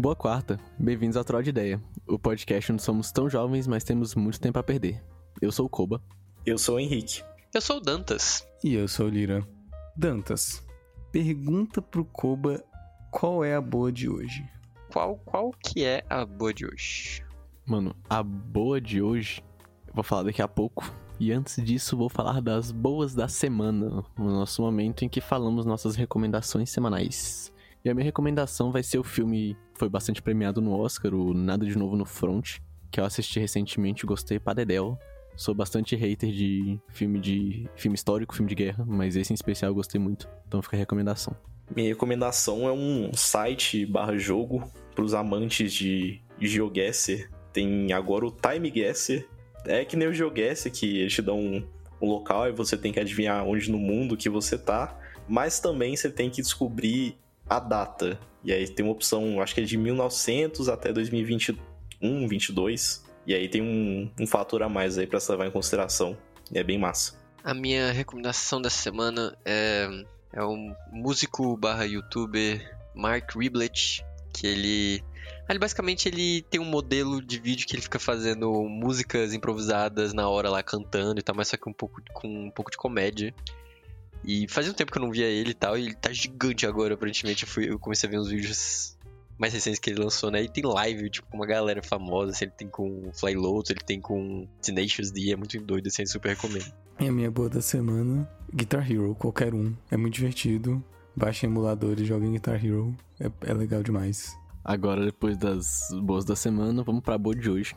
Boa quarta, bem-vindos ao Troll de Ideia, o podcast onde somos tão jovens, mas temos muito tempo a perder. Eu sou o Koba. Eu sou o Henrique. Eu sou o Dantas. E eu sou o Lira. Dantas, pergunta pro Koba qual é a boa de hoje. Qual, qual que é a boa de hoje? Mano, a boa de hoje eu vou falar daqui a pouco. E antes disso, vou falar das boas da semana, no nosso momento em que falamos nossas recomendações semanais. E a minha recomendação vai ser o filme que foi bastante premiado no Oscar, o Nada de Novo no Front, que eu assisti recentemente gostei pra dedéu. Sou bastante hater de filme de filme histórico, filme de guerra, mas esse em especial eu gostei muito. Então fica a recomendação. Minha recomendação é um site barra jogo para os amantes de GeoGuessr. Tem agora o Time Guesser. É que nem o GeoGuessr, que eles te dão um, um local e você tem que adivinhar onde no mundo que você tá. Mas também você tem que descobrir a data. E aí tem uma opção, acho que é de 1900 até 2021, 22. E aí tem um, um fator a mais aí pra se levar em consideração. E é bem massa. A minha recomendação da semana é, é um músico barra youtuber Mark Riblet, que ele... Ele basicamente ele tem um modelo de vídeo que ele fica fazendo músicas improvisadas na hora lá cantando e tal, mas só que um pouco, com um pouco de comédia. E fazia um tempo que eu não via ele e tal, e ele tá gigante agora, aparentemente. Eu, fui, eu comecei a ver uns vídeos mais recentes que ele lançou, né? E tem live, tipo, com uma galera famosa, assim, ele tem com Fly Lotus, ele tem com Tenacious D, é muito doido, assim, super recomendo. E a minha boa da semana, Guitar Hero, qualquer um. É muito divertido. Baixa emulador e joga em Guitar Hero. É, é legal demais. Agora, depois das boas da semana, vamos pra boa de hoje.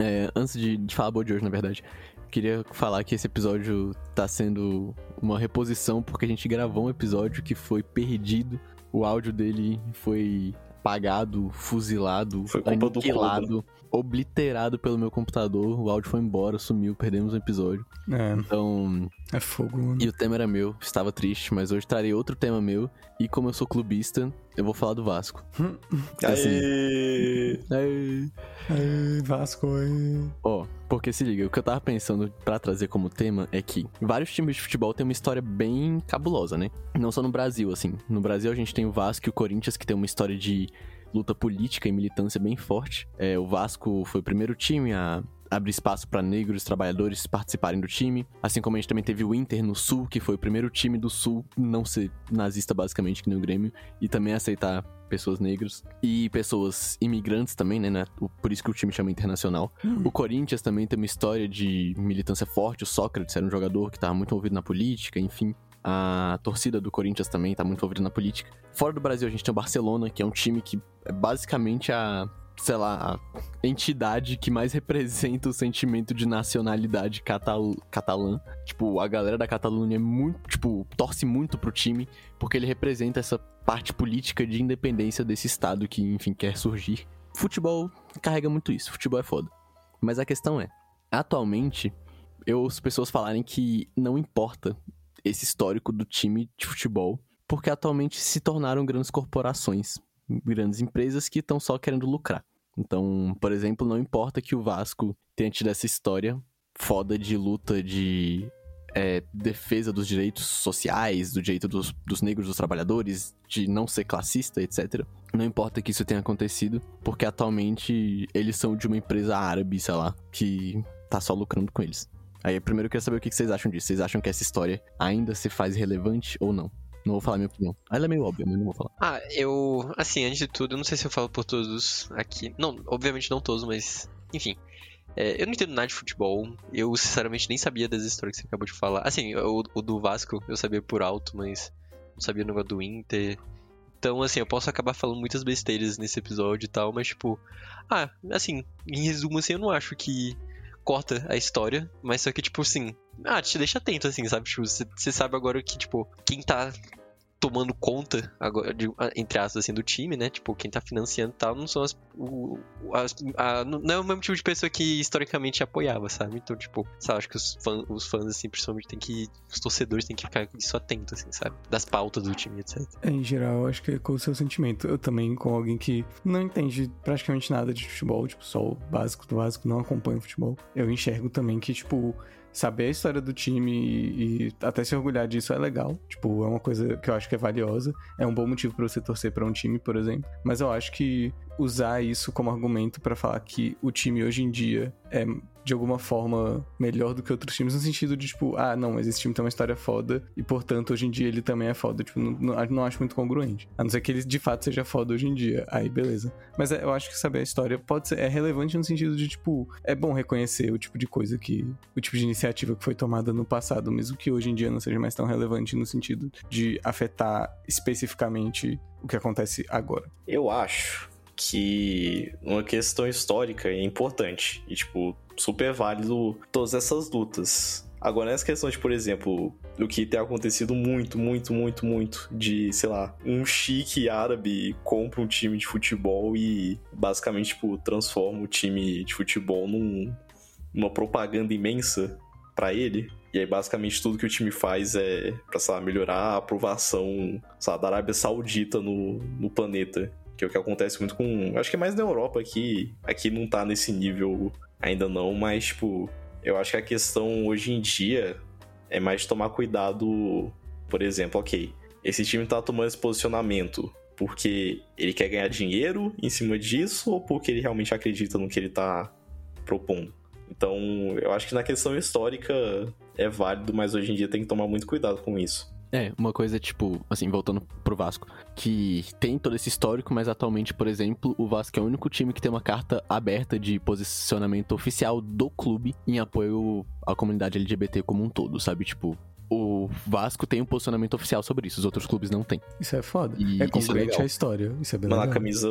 É, antes de, de falar boa de hoje, na verdade, queria falar que esse episódio tá sendo uma reposição porque a gente gravou um episódio que foi perdido. O áudio dele foi apagado, fuzilado, Foi aniquilado, obliterado pelo meu computador. O áudio foi embora, sumiu, perdemos o episódio. É, Então, é fogo, mano. e o tema era meu, estava triste, mas hoje trarei outro tema meu. E como eu sou clubista, eu vou falar do Vasco. Assim, Aê! Aê. Aê, Vasco, aê. Ó, porque se liga, o que eu tava pensando pra trazer como tema é que vários times de futebol têm uma história bem cabulosa, né? Não só no Brasil, assim. No Brasil a gente tem o Vasco e o Corinthians, que tem uma história de luta política e militância bem forte. É, o Vasco foi o primeiro time a abrir espaço pra negros trabalhadores participarem do time. Assim como a gente também teve o Inter no Sul, que foi o primeiro time do Sul não ser nazista, basicamente, que nem o Grêmio, e também aceitar pessoas negras e pessoas imigrantes também, né? né? Por isso que o time chama internacional. O Corinthians também tem uma história de militância forte. O Sócrates era um jogador que estava muito envolvido na política, enfim. A torcida do Corinthians também tá muito envolvida na política. Fora do Brasil, a gente tem o Barcelona, que é um time que é basicamente a, sei lá, a entidade que mais representa o sentimento de nacionalidade catal catalã. Tipo, a galera da Catalunha é muito, tipo, torce muito pro time, porque ele representa essa parte política de independência desse estado que, enfim, quer surgir. Futebol carrega muito isso, futebol é foda. Mas a questão é, atualmente, eu ouço pessoas falarem que não importa esse histórico do time de futebol, porque atualmente se tornaram grandes corporações, grandes empresas que estão só querendo lucrar. Então, por exemplo, não importa que o Vasco tenha tido essa história foda de luta de é, defesa dos direitos sociais, do direito dos, dos negros, dos trabalhadores, de não ser classista, etc. Não importa que isso tenha acontecido, porque atualmente eles são de uma empresa árabe, sei lá, que tá só lucrando com eles. Aí, primeiro eu queria saber o que vocês acham disso. Vocês acham que essa história ainda se faz relevante ou não? Não vou falar minha opinião. Ela é meio óbvia, mas não vou falar. Ah, eu. Assim, antes de tudo, eu não sei se eu falo por todos aqui. Não, obviamente não todos, mas. Enfim. É, eu não entendo nada de futebol. Eu, sinceramente, nem sabia das histórias que você acabou de falar. Assim, o, o do Vasco eu sabia por alto, mas não sabia o negócio do Inter. Então, assim, eu posso acabar falando muitas besteiras nesse episódio e tal, mas, tipo. Ah, assim, em resumo, assim, eu não acho que corta a história, mas só que, tipo, assim. Ah, te deixa atento, assim, sabe? Tipo, você sabe agora que, tipo, quem tá tomando conta, agora, de- entre aspas, assim, do time, né? Tipo, quem tá financiando e tal, não são as. o- as- a- não é o mesmo tipo de pessoa que historicamente apoiava, sabe? Então, tipo, sabe, acho que os, fã, os fãs, assim, principalmente, tem que. Os torcedores têm que ficar isso atento, assim, sabe? Das pautas do time, etc. Em geral, acho que é com o seu sentimento. Eu também, com alguém que não entende praticamente nada de futebol, tipo, só o básico do básico, não acompanha o futebol, eu enxergo também que, tipo, saber a história do time e, e até se orgulhar disso é legal. Tipo, é uma coisa que eu acho que é valiosa. É um bom motivo pra você torcer pra um time, por exemplo. Mas eu acho que usar isso como argumento pra falar que o time hoje em dia é de alguma forma melhor do que outros times, no sentido de, tipo, ah, não, mas esse time tem uma história foda e, portanto, hoje em dia ele também é foda. Tipo, não, não, acho muito congruente. A não ser que ele de fato seja foda hoje em dia. Aí, beleza. Mas é, eu acho que saber a história pode ser é relevante no sentido de, tipo, é bom reconhecer o tipo de coisa que. o tipo de iniciativa que foi tomada no passado, mesmo que hoje em dia não seja mais tão relevante no sentido de afetar especificamente o que acontece agora. Eu acho que uma questão histórica é importante. E, tipo, super válido todas essas lutas. Agora, nessa questão de, por exemplo, o que tem acontecido muito, muito, muito, muito, de, sei lá, um chique árabe compra um time de futebol e basicamente, tipo, transforma o time de futebol num, numa propaganda imensa para ele. E aí, basicamente, tudo que o time faz é pra, sei lá, melhorar a aprovação, sei da Arábia Saudita no, no planeta que é o que acontece muito com. Acho que é mais na Europa aqui. Aqui não tá nesse nível ainda não, mas, tipo, eu acho que a questão hoje em dia é mais tomar cuidado. Por exemplo, ok, esse time tá tomando esse posicionamento porque ele quer ganhar dinheiro em cima disso ou porque ele realmente acredita no que ele tá propondo. Então, eu acho que na questão histórica é válido, mas hoje em dia tem que tomar muito cuidado com isso. É, uma coisa tipo, assim, voltando pro Vasco, que tem todo esse histórico, mas atualmente, por exemplo, o Vasco é o único time que tem uma carta aberta de posicionamento oficial do clube em apoio à comunidade LGBT como um todo, sabe? Tipo, o Vasco tem um posicionamento oficial sobre isso, os outros clubes não têm. Isso é foda. E é congruente é a história. Isso é bem mano, legal. a camisa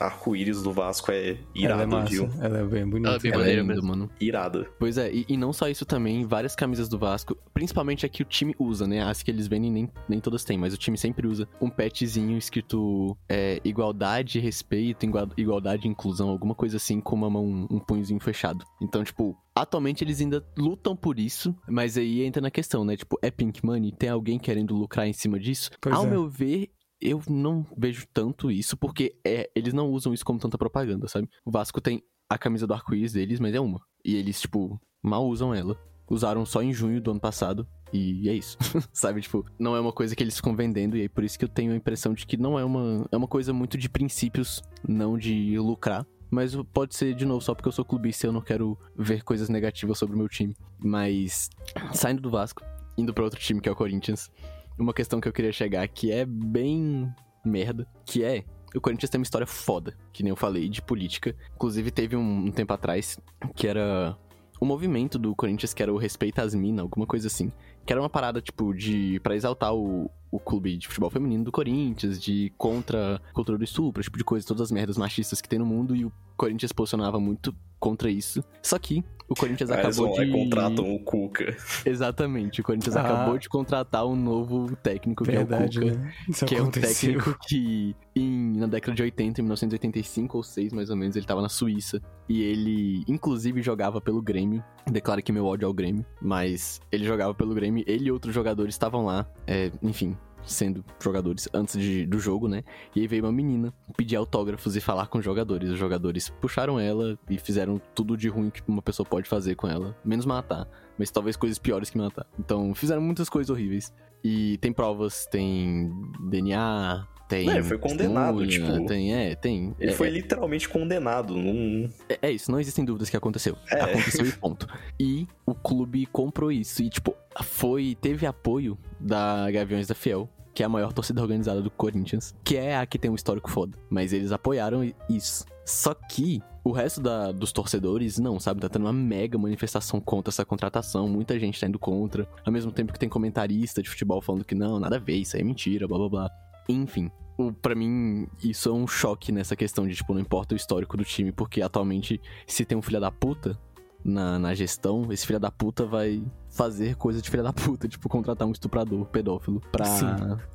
arco-íris do Vasco é irada, Ela é massa. viu? Ela é bem bonita. Ela é bem Ela é maneira linda, mesmo. mano. Irada. Pois é, e, e não só isso também, várias camisas do Vasco, principalmente a que o time usa, né? As que eles vendem nem, nem todas têm, mas o time sempre usa um petzinho escrito é, igualdade, respeito, igua- igualdade e inclusão, alguma coisa assim, com uma mão, um punhozinho fechado. Então, tipo, atualmente eles ainda lutam por isso, mas aí entra na questão, né? Tipo, é Pink Money? Tem alguém querendo lucrar em cima disso? Pois Ao é. meu ver, eu não vejo tanto isso, porque é, eles não usam isso como tanta propaganda, sabe? O Vasco tem a camisa do arco-íris deles, mas é uma. E eles, tipo, mal usam ela. Usaram só em junho do ano passado. E é isso. sabe? Tipo, não é uma coisa que eles ficam vendendo. E aí por isso que eu tenho a impressão de que não é uma. É uma coisa muito de princípios, não de lucrar. Mas pode ser, de novo, só porque eu sou clubista e eu não quero ver coisas negativas sobre o meu time. Mas, saindo do Vasco, indo pra outro time que é o Corinthians, uma questão que eu queria chegar que é bem merda, que é o Corinthians tem uma história foda, que nem eu falei, de política. Inclusive, teve um, um tempo atrás que era o movimento do Corinthians, que era o Respeita as Minas, alguma coisa assim. Que era uma parada, tipo, de. pra exaltar o, o clube de futebol feminino do Corinthians, de contra a cultura do estupro, tipo de coisa, todas as merdas machistas que tem no mundo, e o Corinthians posicionava muito contra isso. Só que o Corinthians eles acabou de. contratam o Cuca. Exatamente, o Corinthians Ah. acabou de contratar um novo técnico, que Verdade, é o Cuca. né? Isso Que é um aconteceu. técnico que, em, na década de 80, em 1985 ou 6 mais ou menos, ele tava na Suíça. E ele, inclusive, jogava pelo Grêmio. Declara que meu ódio ao Grêmio. Mas ele jogava pelo Grêmio. Ele e outros jogadores estavam lá. é, enfim, sendo jogadores antes de- do jogo, né? E aí veio uma menina pedir autógrafos e falar com os jogadores. Os jogadores puxaram ela e fizeram tudo de ruim que uma pessoa pode fazer com ela. Menos matar. Mas talvez coisas piores que matar. Então, fizeram muitas coisas horríveis. E tem provas, tem DNA, tem. É, ele foi condenado, tipo, Tem, é, tem. Ele é, foi literalmente condenado. Não... é, é isso, não existem dúvidas que aconteceu. É. Aconteceu e ponto. E o clube comprou isso. E, tipo, foi. Teve apoio da Gaviões da Fiel, que é a maior torcida organizada do Corinthians, que é a que tem um histórico foda. Mas eles apoiaram isso. Só que o resto da- dos torcedores, não, sabe? Tá tendo uma mega manifestação contra essa contratação. Muita gente tá indo contra. Ao mesmo tempo que tem comentarista de futebol falando que não, nada a ver, isso aí é mentira, blá blá blá. Enfim. O, pra mim, isso é um choque nessa questão de, tipo, não importa o histórico do time, porque atualmente, se tem um filho da puta na, na gestão, esse filho da puta vai fazer coisa de filho da puta, tipo, contratar um estuprador pedófilo pra Sim.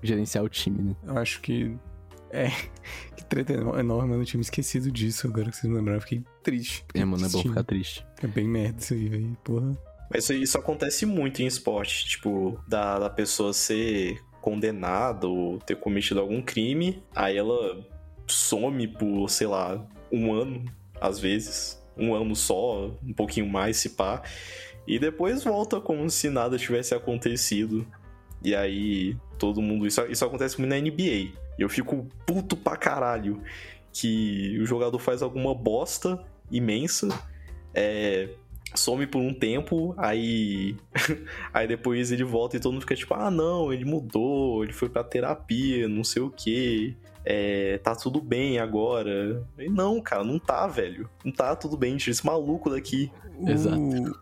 gerenciar o time, né? Eu acho que. É. Que treta enorme, mano. Eu tinha me esquecido disso agora que vocês me lembraram. Eu Fiquei triste. É, mano, é bom ficar triste. É bem merda isso aí, velho. Porra. Mas isso, isso acontece muito em esporte. Tipo, da, da pessoa ser condenada ou ter cometido algum crime, aí ela some por, sei lá, um ano, às vezes. Um ano só, um pouquinho mais, se pá. E depois volta como se nada tivesse acontecido. E aí, todo mundo. Isso, isso acontece muito na NBA. Eu fico puto pra caralho. que o jogador faz alguma bosta imensa, é, some por um tempo, aí aí depois ele volta e todo mundo fica tipo, ah não, ele mudou, ele foi pra terapia, não sei o que, é, tá tudo bem agora. E não, cara, não tá, velho. Não tá tudo bem, tira esse maluco daqui. O, Exato.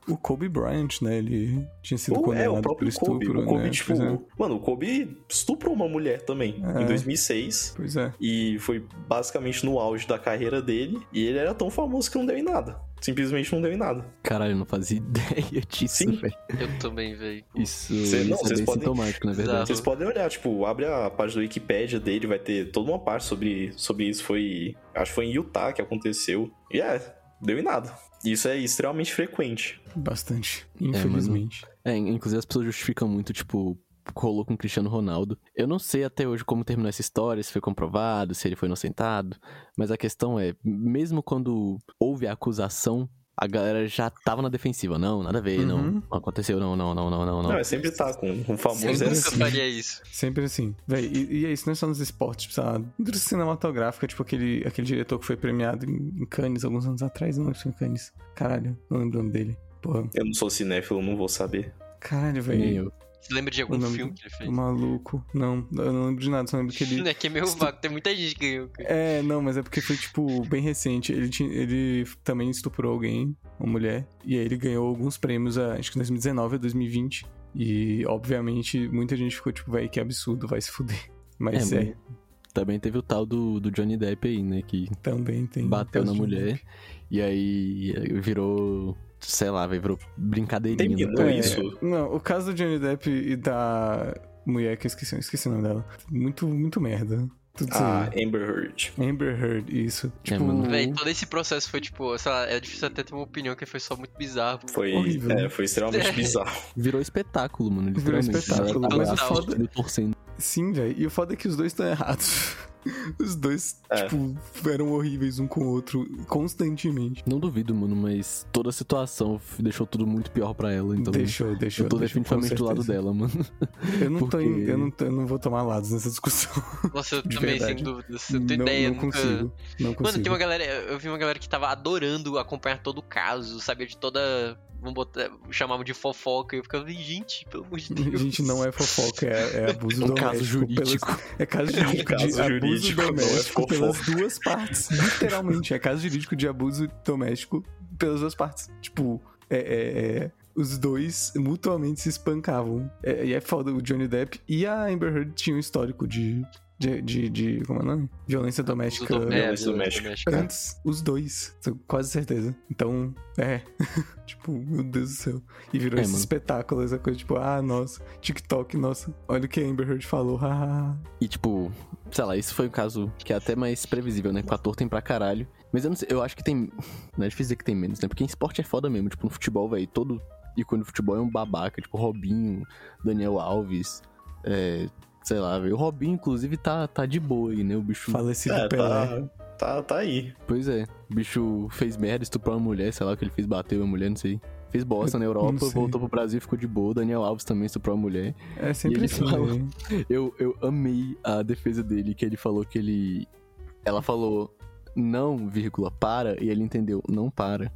o Kobe Bryant, né? Ele tinha sido Ou é, o condenado por próprio Kobe. estupro, O Kobe, né? tipo. É. Mano, o Kobe estuprou uma mulher também, É. em 2006. Pois é. E foi basicamente no auge da carreira dele. E ele era tão famoso que não deu em nada. Simplesmente não deu em nada. Caralho, eu não fazia ideia disso, Sim. velho. Eu também, velho. Isso, Cê- não, isso é vocês bem podem- sintomático, na verdade. Exato. Vocês podem olhar, tipo, abre a página do Wikipedia dele, vai ter toda uma parte sobre, sobre isso. Foi. Acho que foi em Utah que aconteceu. E é, deu em nada. Isso é extremamente frequente. Bastante. mano. Infelizmente. É, inclusive as pessoas justificam muito, tipo, rolou com o Cristiano Ronaldo. Eu não sei até hoje como terminou essa história, se foi comprovado, se ele foi inocentado, mas a questão é, mesmo quando houve a acusação, a galera já tava na defensiva. Não, nada a ver, não, Uhum. não aconteceu, não, não, não, não, não, Não, não. é sempre tá com um famoso. Eu Sempre é nunca assim. faria isso. Sempre assim. Véi, e, e é isso, não é só nos esportes, tipo, lá, indústria cinematográfica, tipo aquele, aquele diretor que foi premiado em, em Cannes alguns anos atrás, não lembro em Cannes. Caralho, não lembro o nome dele. Porra. Eu não sou cinéfilo, não vou saber. Caralho, velho. Você lembra de algum filme que ele fez? Maluco. Não, eu não lembro de nada, só lembro que ele. É que é meio vago, tem muita gente que ganhou. cara. É, não, mas é porque foi, tipo, bem recente. Ele, tinha, ele também estuprou alguém, uma mulher, e aí ele ganhou alguns prêmios, ah, acho que em 2019 ou 2020. E, obviamente, muita gente ficou, tipo, véi, que absurdo, vai se fuder. Mas É, é. Também teve o tal do, do Johnny Depp aí, né, que também tem. bateu na mulher, e aí virou, sei lá, velho, virou brincadeirinha. Terminou né? É, isso? Não, o caso do Johnny Depp e da mulher que eu esqueci, eu esqueci o nome dela. Muito, muito merda. Tudo isso A aí. Amber Heard. Amber Heard, isso. Tipo, mano. Véi, todo esse processo foi tipo, sei lá, é difícil até ter uma opinião que foi só muito bizarro. Foi, Horrível. é, foi extremamente É. bizarro. Virou espetáculo, mano, Virou espetáculo, mas o foda- torcendo. sim, velho. E o foda é que os dois estão errados. Os dois, É. tipo, eram horríveis um com o outro constantemente. Não duvido, mano, mas toda a situação deixou tudo muito pior pra ela, então... deixou, deixou. eu tô deixou, definitivamente do lado dela, mano. Eu não, tô Porque- em- eu, não tô- eu não vou tomar lados nessa discussão. Nossa, eu De também, sem verdade. dúvida. Eu não ideia, não nunca. consigo. Não consigo. Mano, tem uma galera. Eu vi uma galera que tava adorando acompanhar todo o caso, sabia de toda. Vamos botar. Chamavam de fofoca. E eu ficava, gente, pelo amor de Deus. Gente, não é fofoca, é, é abuso Um doméstico. caso jurídico. pelas- é caso É um jurídico caso de abuso jurídico, é doméstico fofoca. pelas duas partes. Literalmente, é caso jurídico de abuso doméstico pelas duas partes. Tipo, é, é- é, os dois mutuamente se espancavam. É, e é foda, o Johnny Depp e a Amber Heard tinham um histórico de. De, de, de- Como é o nome? Violência doméstica. Violência é, violência doméstica. doméstica. Antes, os dois. Quase certeza. Então, é. tipo, meu Deus do céu. E virou É, esse mano. espetáculo, essa coisa, tipo, ah, nossa, TikTok, nossa, olha o que a Amber Heard falou, haha. E tipo, sei lá, isso foi um caso que é até mais previsível, né? O ator tem pra caralho. Mas eu não sei, eu acho que tem. Não é difícil dizer que tem menos, né? Porque em esporte é foda mesmo. Tipo, no futebol, velho, todo ícone do futebol é um babaca. Tipo, Robinho, Daniel Alves, é. Sei lá, velho. O Robinho, inclusive, tá, tá de boa aí, né? O bicho. Falecido É, Pelé. tá, tá, tá aí. Pois é. O bicho fez merda, estuprou uma mulher, sei lá o que ele fez, bateu a mulher, não sei. Fez bosta na Europa, voltou pro Brasil e ficou de boa. Daniel Alves também estuprou uma mulher. É sempre assim, fala- velho. Eu, eu amei a defesa dele, que ele falou que ele. Ela falou não, vírgula, para, e ele entendeu, não para.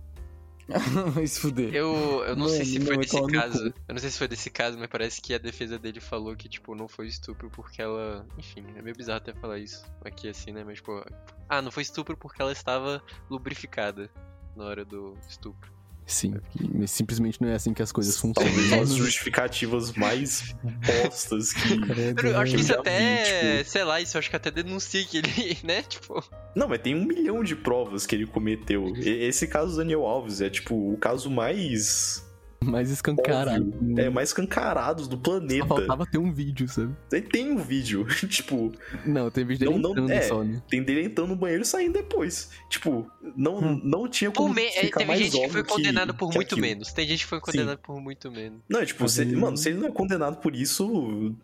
Vai se fuder. Eu, eu não sei Mano, se não, foi é desse caso. Eu não sei se foi desse caso, mas parece que a defesa dele falou que, tipo, não foi estupro porque ela. Enfim, é meio bizarro até falar isso aqui assim, né? Mas, tipo. Ah, não foi estupro porque ela estava lubrificada na hora do estupro. Sim, mas simplesmente não é assim que as coisas funcionam. Talvez das justificativas mais postas que. Credo, Eu acho que isso já até. vi, tipo- Sei lá, isso eu acho que até denuncia que ele, né? Tipo. Não, mas tem um milhão de provas que ele cometeu. Esse caso do Daniel Alves é, tipo, o caso mais. Mais escancarado. óbvio, É, mais escancarados do Só planeta. faltava ter um vídeo, sabe? Tem- Tem um vídeo, tipo, Não, tem vídeo dele Não, não- entrando é. só, né? tem dele entrando no banheiro e saindo depois. Tipo, não, Hum. não tinha como me... é, ficar Teve mais gente que foi condenada por que muito aquilo. menos. Tem gente que foi condenada por muito menos. Não, é tipo, se, mano, se ele não é condenado por isso,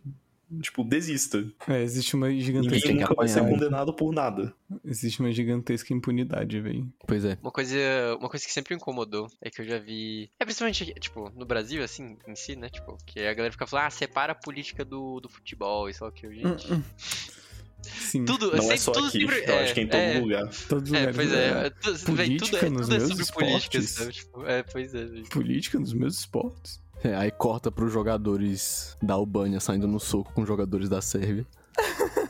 tipo, desista. É, existe uma Ninguém gigantesca. que nunca vai ser condenado por nada. Existe uma gigantesca impunidade, velho. Pois é. Uma coisa, uma coisa que sempre me incomodou é que eu já vi. É principalmente, tipo, no Brasil, assim, em si, né? Tipo, que a galera fica falando, ah, separa a política do, do futebol e o que. Eu, gente. Hum, sim. Tudo, Não é sempre- só tudo aqui, sempre- eu acho que é em todo é, lugar. Todos os É, lugares. pois do- é. Tudo, véi, tudo Política é, nos tudo é meus sobre política, esportes. sabe? Tipo, é, pois é. véi. Política nos meus esportes. É, aí corta pros jogadores da Albânia saindo no soco com jogadores da Sérvia.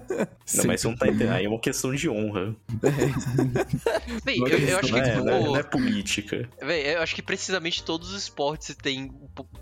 Não, mas você não tá entendendo. Aí é uma questão de honra. Véi, Não eu, é eu acho Não que, é, tipo, não é- não é política. véi, eu acho que precisamente todos os esportes tem,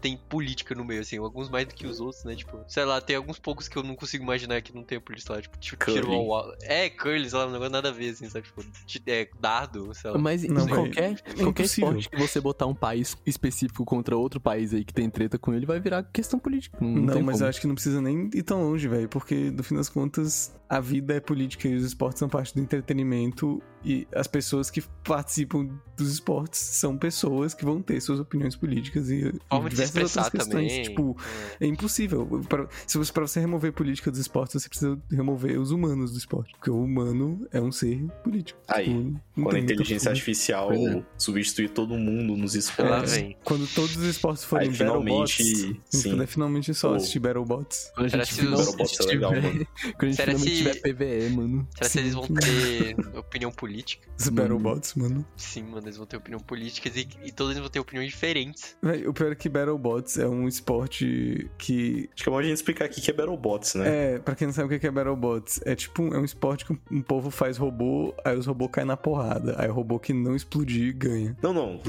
tem política no meio, assim, alguns mais do que os outros, né? Tipo, sei lá, tem alguns poucos que eu não consigo imaginar que não tem política lá, tipo, tipo tiro ao alto. É, curly, sei lá, um negócio nada a ver, assim, sabe? Tipo, ti- é, dardo, sei lá. Mas Não, em véi, qualquer, é qualquer esporte que você botar um país específico contra outro país aí que tem treta com ele, vai virar questão política. Não, Não, tem mas como. eu acho que não precisa nem ir tão longe, velho, porque no fim das contas a vida é política e os esportes são parte do entretenimento e as pessoas que participam dos esportes são pessoas que vão ter suas opiniões políticas e, e diversas expressar outras questões. também. Tipo, é impossível. Pra, se você, pra você remover política dos esportes, você precisa remover os humanos do esporte. Porque o humano é um ser político. Aí, Tipo, Quando a inteligência artificial é. substituir todo mundo nos esportes. vem. Quando todos os esportes forem Aí, finalmente, a gente sim. puder finalmente só Pô. assistir Battlebots. Quando a gente Battlebots é legal, mano. Gente Será finalmente se- tiver PVE, mano. Será que eles vão ter opinião política? Os. Battlebots, mano. Sim, mano, eles vão ter opinião política e, e todos eles vão ter opiniões diferentes. Véi, o pior é que Battlebots é um esporte que. Acho que é bom a gente explicar aqui que é Battlebots, né? É, pra quem não sabe o que é Battlebots, é tipo um, é um esporte que um povo faz robô, aí os robôs caem na porrada. Aí o robô que não explodir ganha. Não, não.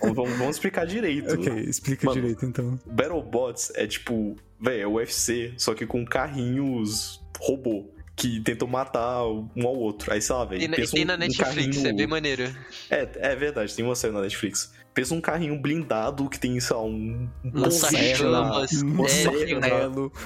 vamos, vamos explicar direito. Ok, explica Mano. direito então. Battlebots é tipo, velho, é UFC, só que com carrinhos robô. Que tentam matar um ao outro. Aí, sei lá, velho. Tem um- na um Netflix, carrinho- é bem maneiro. É, é verdade, tem uma série na Netflix. Pensa um carrinho blindado que tem, sei lá, um. um Lança polegar, chamas, Um é, serra,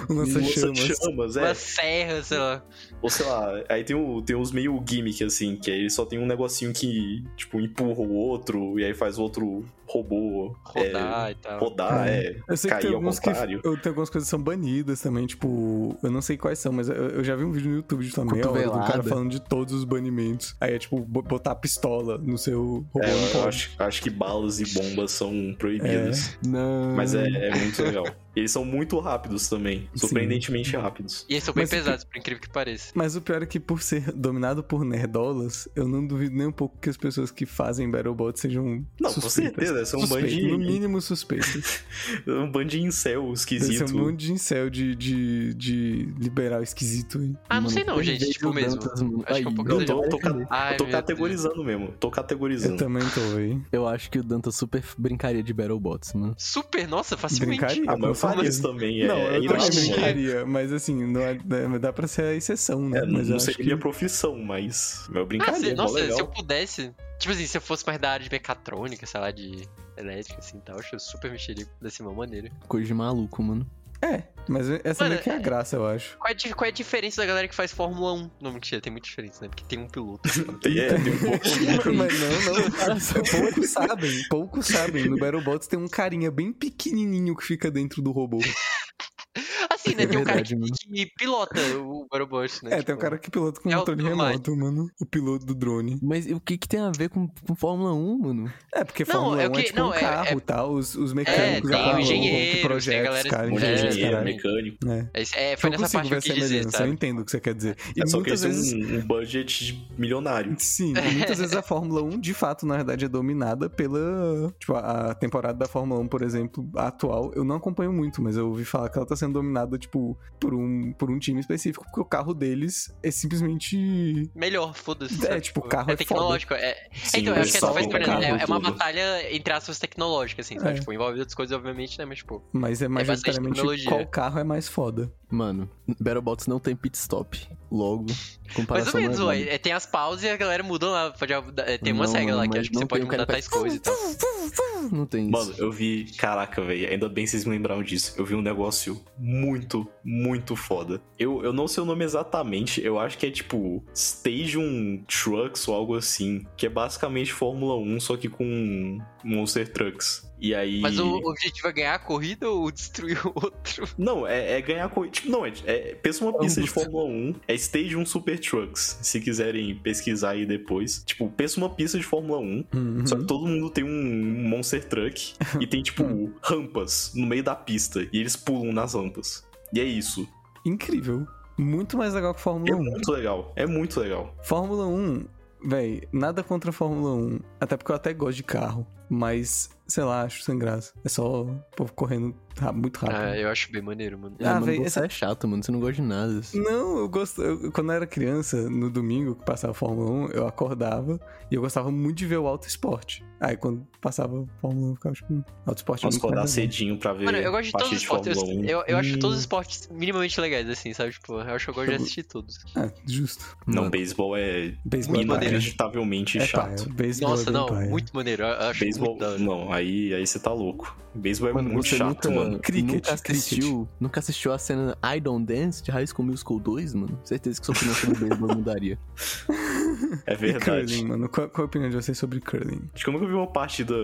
lança-chamas. lança-chamas, é. Uma serra, sei lá. Ou sei lá, aí tem, o, tem uns meio gimmick, assim, que aí só tem um negocinho que, tipo, empurra o outro, e aí faz o outro robô Rodar e é, tal. rodar, é, Eu sei que tem alguns que. Eu tenho algumas coisas que são banidas também, tipo. Eu não sei quais são, mas eu, eu já vi um vídeo no YouTube de também, ó, do cara falando de todos os banimentos. Aí é tipo, bo- botar pistola no seu robô. É, não eu pode. acho, acho que balas e bombas são proibidas. Não. Mas é, é muito legal. Eles são muito rápidos também. Surpreendentemente rápidos. E eles são bem Mas o que- pesados, por incrível que pareça. Mas o pior é que por ser dominado por nerdolas, eu não duvido nem um pouco que as pessoas que fazem Battlebot sejam Não, com suspeitas. certeza, são um bando Suspeitas, No de. mínimo suspeitas. Um bando de incel esquisito. ser um monte de incel de, de, de liberal esquisito aí. Ah, não Mano, sei não, eu gente, tipo mesmo. Dantas, mano. Acho que é um Aí, pouco Eu tô, tô, ca- Ai, eu tô meu Deus. categorizando mesmo. Tô Eu categorizando. também tô aí. Eu acho que o Danta super brincaria de Battlebots, mano. Super, nossa, facilmente. Brincaria. Ah, mas eu falo isso também. É, não, é eu também brincaria, mas assim, não é, é- dá pra ser a exceção, né? É, mas não eu seria que... profissão, mas. Meu Ah, brincadeira, se, mó nossa, legal. se eu pudesse. Tipo assim, se eu fosse mais da área de mecatrônica, sei lá, de elétrica, assim e tal, acho que eu super mexeria dessa mesma maneira. Coisa de maluco, mano. É, mas essa Mano, meio que é a é- graça, eu acho. Qual é, qual é a diferença da galera que faz Fórmula 1? Não, mentira, tem muita diferença, né? Porque tem um piloto. Tem, é, tem um pouco. Mas não, não. poucos sabem, poucos sabem. No Battlebots tem um carinha bem pequenininho que fica dentro do robô. Assim, né? É tem um cara verdade, que, mano. que pilota o Battlebot, né? É, tem Tipo, um cara que pilota com é controle automático. remoto, mano. O piloto do drone. Mas o que que tem a ver com, com Fórmula 1, mano? É, porque Não, Fórmula é 1 o é que- tipo não, um é- carro é- tal. Os, os É, mecânicos tem lá, o engenheiros, que tem projeta galera- os caras, Um É, engenheiro, caralho. mecânico. É. É, é, foi Eu nessa parte que eu quis dizer, eu entendo o que você quer dizer. E É só que muitas vezes... um, um budget milionário. Sim, e muitas vezes a Fórmula 1, de fato, na verdade, é dominada pela. Tipo, a temporada da Fórmula 1, por exemplo, atual, eu não acompanho muito, mas eu ouvi falar que ela tá sendo dominada, tipo, por um, por um time específico, porque o carro deles é simplesmente. Melhor, foda-se. É, tipo, o carro é tecnológico. É, Sim, então, eu acho que essa faz diferença. É, é uma batalha, entre aspas, tecnológica, assim, sabe? É. Tipo, envolve outras coisas, obviamente, né? Mas, tipo, Mas é bastante majoritariamente tecnologia. qual carro é mais foda. Mano, Battlebots não tem pit stop. Logo, mais comparação ou menos, é Tem as pausas e a galera muda lá. Pode, tem umas Não, regras lá que acho que você pode mudar tais coisas e tal. Não tem isso. Mano, eu vi. Caraca, velho. Ainda bem que vocês me lembraram disso. Eu vi um negócio muito, muito foda. Eu, eu não sei o nome exatamente. Eu acho que é tipo Station Trucks ou algo assim. Que é basicamente Fórmula 1, só que com Monster Trucks. E aí. Mas o objetivo é ganhar a corrida ou destruir o outro? Não, é, é ganhar corrida. Tipo, não, é, é. Pensa uma pista de. Fórmula 1. É Station Super Trucks. Se quiserem pesquisar aí depois. Tipo, pensa uma pista de Fórmula 1. Uhum. Só que todo mundo tem um Monster Truck e tem, tipo, rampas no meio da pista. E eles pulam nas rampas. E é isso. Incrível. Muito mais legal que Fórmula É 1. muito legal. É muito legal. Fórmula 1, véi, nada contra a Fórmula 1. Até porque eu até gosto de carro. Mas, sei lá, acho sem graça. É só o povo correndo muito rápido. Ah, eu acho bem maneiro, mano. Ah, Ah, mano, véi, você essa- é chato, mano. Você não gosta de nada. assim. Não, eu gosto. eu- quando eu era criança, no domingo que passava Fórmula 1, eu acordava e eu gostava muito de ver o auto esporte. Aí quando passava Fórmula 1, eu ficava tipo, hum, auto esporte é Vamos muito acordar cedinho pra ver Mano, eu gosto de todos os esportes. Eu, Fórmula 1. eu, eu acho Hum. todos os esportes minimamente legais, assim, sabe? Tipo, eu acho que eu gosto de assistir todos. Ah, justo. Não, Mano, beisebol é Beisebol é maneiro. inacreditavelmente É chato. Beisebol Nossa, é não, paia. muito maneiro. Eu acho Beisebol, não, aí, aí você tá louco. Beisebol é Mano, muito chato, nunca, mano. Cricket, nunca cricket. assistiu, nunca assistiu a cena I Don't Dance de High School Musical 2, mano? Certeza que sua opinião sobre beisebol mudaria. É E verdade. curling, mano. Qual, qual a opinião de vocês sobre curling? Acho que eu nunca vi uma partida.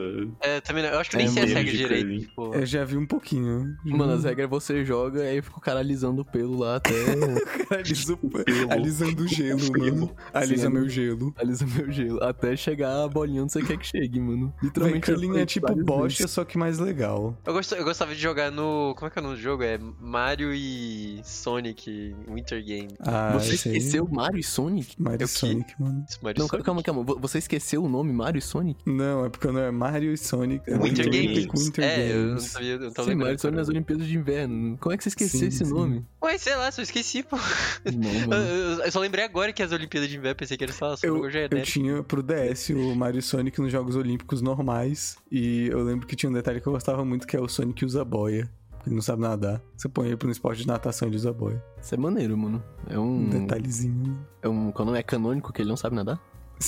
É, também não, eu acho que nem É sei as regras de direito. curling. Tipo, Eu já vi um pouquinho. Mano, as regras você joga e aí fica o cara alisando o pelo lá até. Alisa o- Pelo. Alisando o gelo, Pelo. mano. Alisa Sim, meu gelo. Alisa meu gelo. Até chegar a bolinha onde você quer que chegue, mano. Véi, Literalmente. curling é tipo bocha, vezes. só que mais legal. eu, gosto, eu gostava de jogar no. Como é que é o nome do jogo? É Mario e Sonic Winter Game. Ah, Você esqueceu Mario e Sonic? Mario Eu e que- Sonic, mano. Mario Não, Sonic. calma, calma. Vo- Você esqueceu o nome Mario e Sonic? Não, é porque não é Mario e Sonic. É Winter Winter Games. Games. Winter é, eu não Games. sabia, eu não tava Sim. Mario e Sonic nas Olimpíadas de Inverno. Como é que você esqueceu Sim, esse sim. nome? Ué, sei lá, só esqueci, pô. Não, Eu, eu- só lembrei agora que as Olimpíadas de Inverno, pensei que era só sobre Eu, eu tinha pro DS o Mario e Sonic nos Jogos Olímpicos normais. E eu lembro que tinha um detalhe que eu gostava muito, que é o Sonic usa boia. Ele não sabe nadar. Você põe ele pro esporte de natação, ele usa boia. Isso é maneiro, mano. É Um um. detalhezinho. É um. Qual nome é canônico que ele não sabe nadar?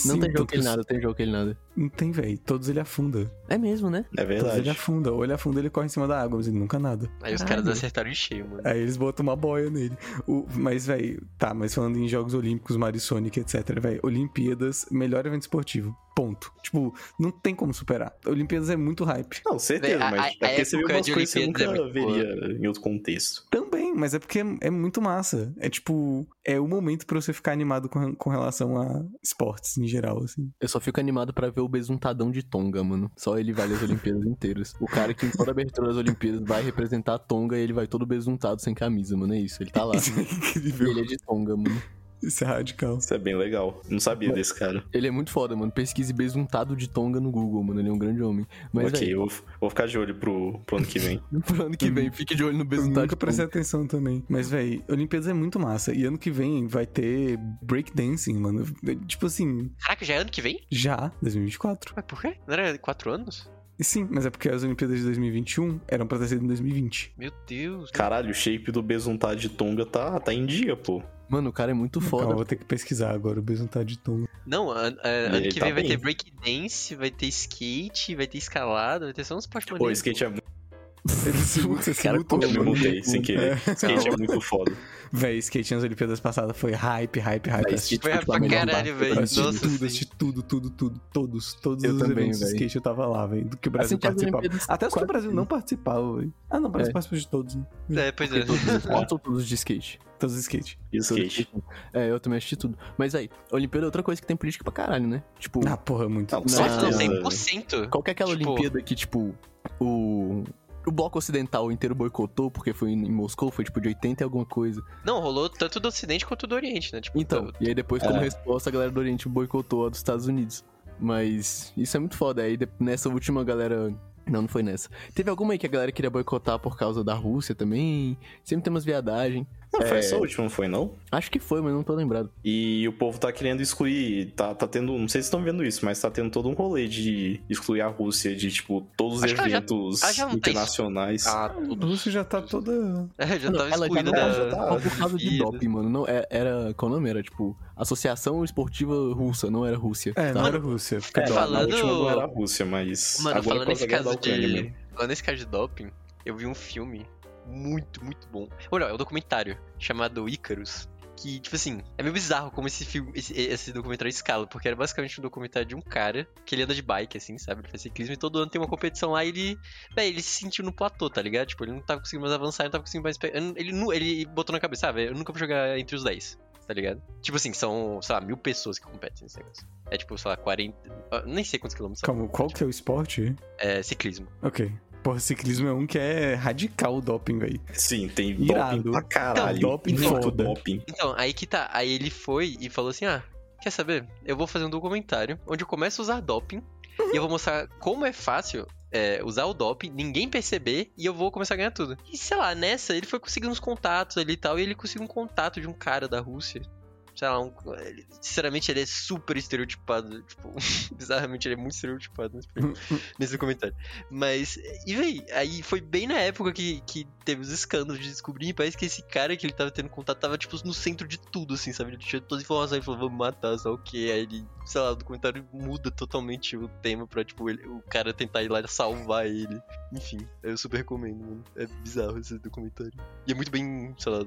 Não Sim, tem jogo que ele nada, tem jogo que ele nada. Não tem, velho. Todos ele afunda. É mesmo, né? É Todos ele verdade. afunda. Ou ele afunda, ele corre em cima da água, mas ele nunca nada. Aí os Caralho. caras acertaram em cheio, mano. Aí eles botam uma boia nele. O- mas, velho, tá, mas falando em Jogos Olímpicos, Mario e Sonic, etc, velho, Olimpíadas, melhor evento esportivo. Ponto. Tipo, não tem como superar. Olimpíadas é muito hype. Não, certeza, a- mas a- é porque você viu umas coisas que você nunca Olimpíadas é veria em outro contexto. Também, mas é porque é, é muito massa. É tipo, é o momento pra você ficar animado com, com relação a esportes em geral, assim. Eu só fico animado pra ver o besuntadão de Tonga, mano. Só ele vale as Olimpíadas inteiras. O cara que em toda abertura das Olimpíadas vai representar a Tonga e ele vai todo besuntado sem camisa, mano. É isso, ele tá lá. Isso é incrível. ele é de Tonga, mano. Isso é radical. Isso é bem legal. Não sabia desse cara. Ele é muito foda, mano. Pesquise besuntado de Tonga no Google, mano. Ele é um grande homem. Mas, ok, velho, eu vou, vou ficar de olho pro, pro ano que vem. pro ano que vem, fique de olho no Eu besuntado nunca de prestei atenção também. Mas, véi, Olimpíadas é muito massa. E ano que vem vai ter breakdancing, mano. Tipo assim, Caraca, já é ano que vem? já, 2024. Mas por quê? Não era quatro anos? Sim, mas é porque as Olimpíadas de 2021 eram pra ter sido em 2020. Meu Deus. Caralho, o shape do besuntado de Tonga tá, tá em dia, pô. Mano, o cara é muito Calma, foda. vou ter que pesquisar agora o besuntado de Tonga. Não, an- é, ano que tá vem vai bem. ter breakdance, vai ter skate, vai ter escalada, vai ter só uns esportes Pô, skate é muito. Você se, você se Cara, mutou, Eu me Mano, mutei sem querer. É. Skate é muito foda. Véi, skate nas Olimpíadas passadas foi hype, hype, hype. Véi, skate Foi pra caralho, velho. Eu assisti. Nossa, tudo, assisti tudo, tudo, tudo. Todos, todos Eu os também, eventos de véi. skate eu tava lá, velho. Do que o Brasil Assim participava. Até os que o Brasil não participava, velho. Ah, não, o Brasil É. participa de todos, né? É, pois é. Todos ou todos de skate? Todos os skate. E skate. É, eu também assisti tudo. Mas aí, Olimpíada é outra coisa que tem política pra caralho, né? Tipo, Ah, porra, muito. Não, não, certeza. 100%. qual que é aquela tipo- Olimpíada que, tipo, o. O bloco ocidental inteiro boicotou porque foi em Moscou, foi tipo de 80 e alguma coisa. Não, rolou tanto do Ocidente quanto do Oriente, né? Tipo, Então, e aí depois, como É. resposta, a galera do Oriente boicotou a dos Estados Unidos. Mas isso é muito foda. Aí nessa última galera. Não, não foi nessa. Teve alguma aí que a galera queria boicotar por causa da Rússia também. Sempre tem umas viadagens. Não, foi É. essa última, não foi não? Acho que foi, mas não tô lembrado. E o povo tá querendo excluir, tá, tá tendo, não sei se estão vendo isso, mas tá tendo todo um rolê de excluir a Rússia de, tipo, todos os Acho que ela já- eventos ela já internacionais. Ah, A. Rússia já tá toda. É, já Não, tava ela já excluída não- da... já tá- Só por causa de doping, mano. Não, é- era. Qual o nome? Era tipo. Associação Esportiva Russa, não era Rússia. É, não Tá? era Rússia. É, dó. falando- na última não era a Rússia, mas Mano, agora falando por causa nesse caso de... Falando nesse caso de doping, eu vi um filme muito, muito bom. Ou não, é um documentário chamado Icarus. Que, tipo assim, é meio bizarro como esse filme, esse, esse documentário escala, porque era basicamente um documentário de um cara que ele anda de bike, assim, sabe? Ele faz ciclismo e todo ano tem uma competição lá e ele. Véi, ele se sentiu no platô, tá ligado? Tipo, ele não tava conseguindo mais avançar, ele não tava conseguindo mais. Ele, nu- ele botou na cabeça, ah, velho, eu nunca vou jogar entre os 10, tá ligado? Tipo assim, são, sei lá, mil pessoas que competem nesse negócio. É tipo, sei lá, 40. ah, Nem sei quantos quilômetros. Calma, qual que é o esporte? É ciclismo. Ok. Porra, ciclismo é um que é radical o doping, velho. Sim, tem Irado. doping pra caralho. Então, doping muito foda. doping. Então, aí que tá. Aí ele foi e falou assim: ah, quer saber? Eu vou fazer um documentário onde eu começo a usar doping e eu vou mostrar como é fácil é, usar o doping, ninguém perceber e eu vou começar a ganhar tudo. E sei lá, nessa ele foi conseguindo uns contatos ali e tal, e ele conseguiu um contato de um cara da Rússia. Sei lá, um, ele- sinceramente ele é super estereotipado. Tipo, bizarramente ele é muito estereotipado nesse, nesse documentário. Mas, e véi, aí foi bem na época que, que teve os escândalos de descobrir. Parece que esse cara que ele tava tendo contato tava, tipo, no centro de tudo, assim, sabe? Ele tinha todas as informações e falou, vamos matar, só o quê? Aí ele, sei lá, o documentário muda totalmente o tema pra, tipo, ele- o cara tentar ir lá salvar ele. Enfim, eu super recomendo, mano. É bizarro esse documentário. E é muito bem, sei lá,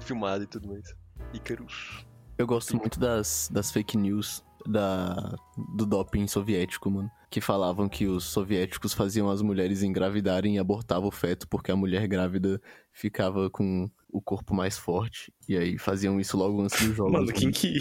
filmado e tudo mais. Icarus. Eu gosto muito das, das fake news da, do doping soviético, mano. Que falavam que os soviéticos faziam as mulheres engravidarem e abortavam o feto porque a mulher grávida ficava com o corpo mais forte. E aí faziam isso logo antes dos jogos. Mano, quem que.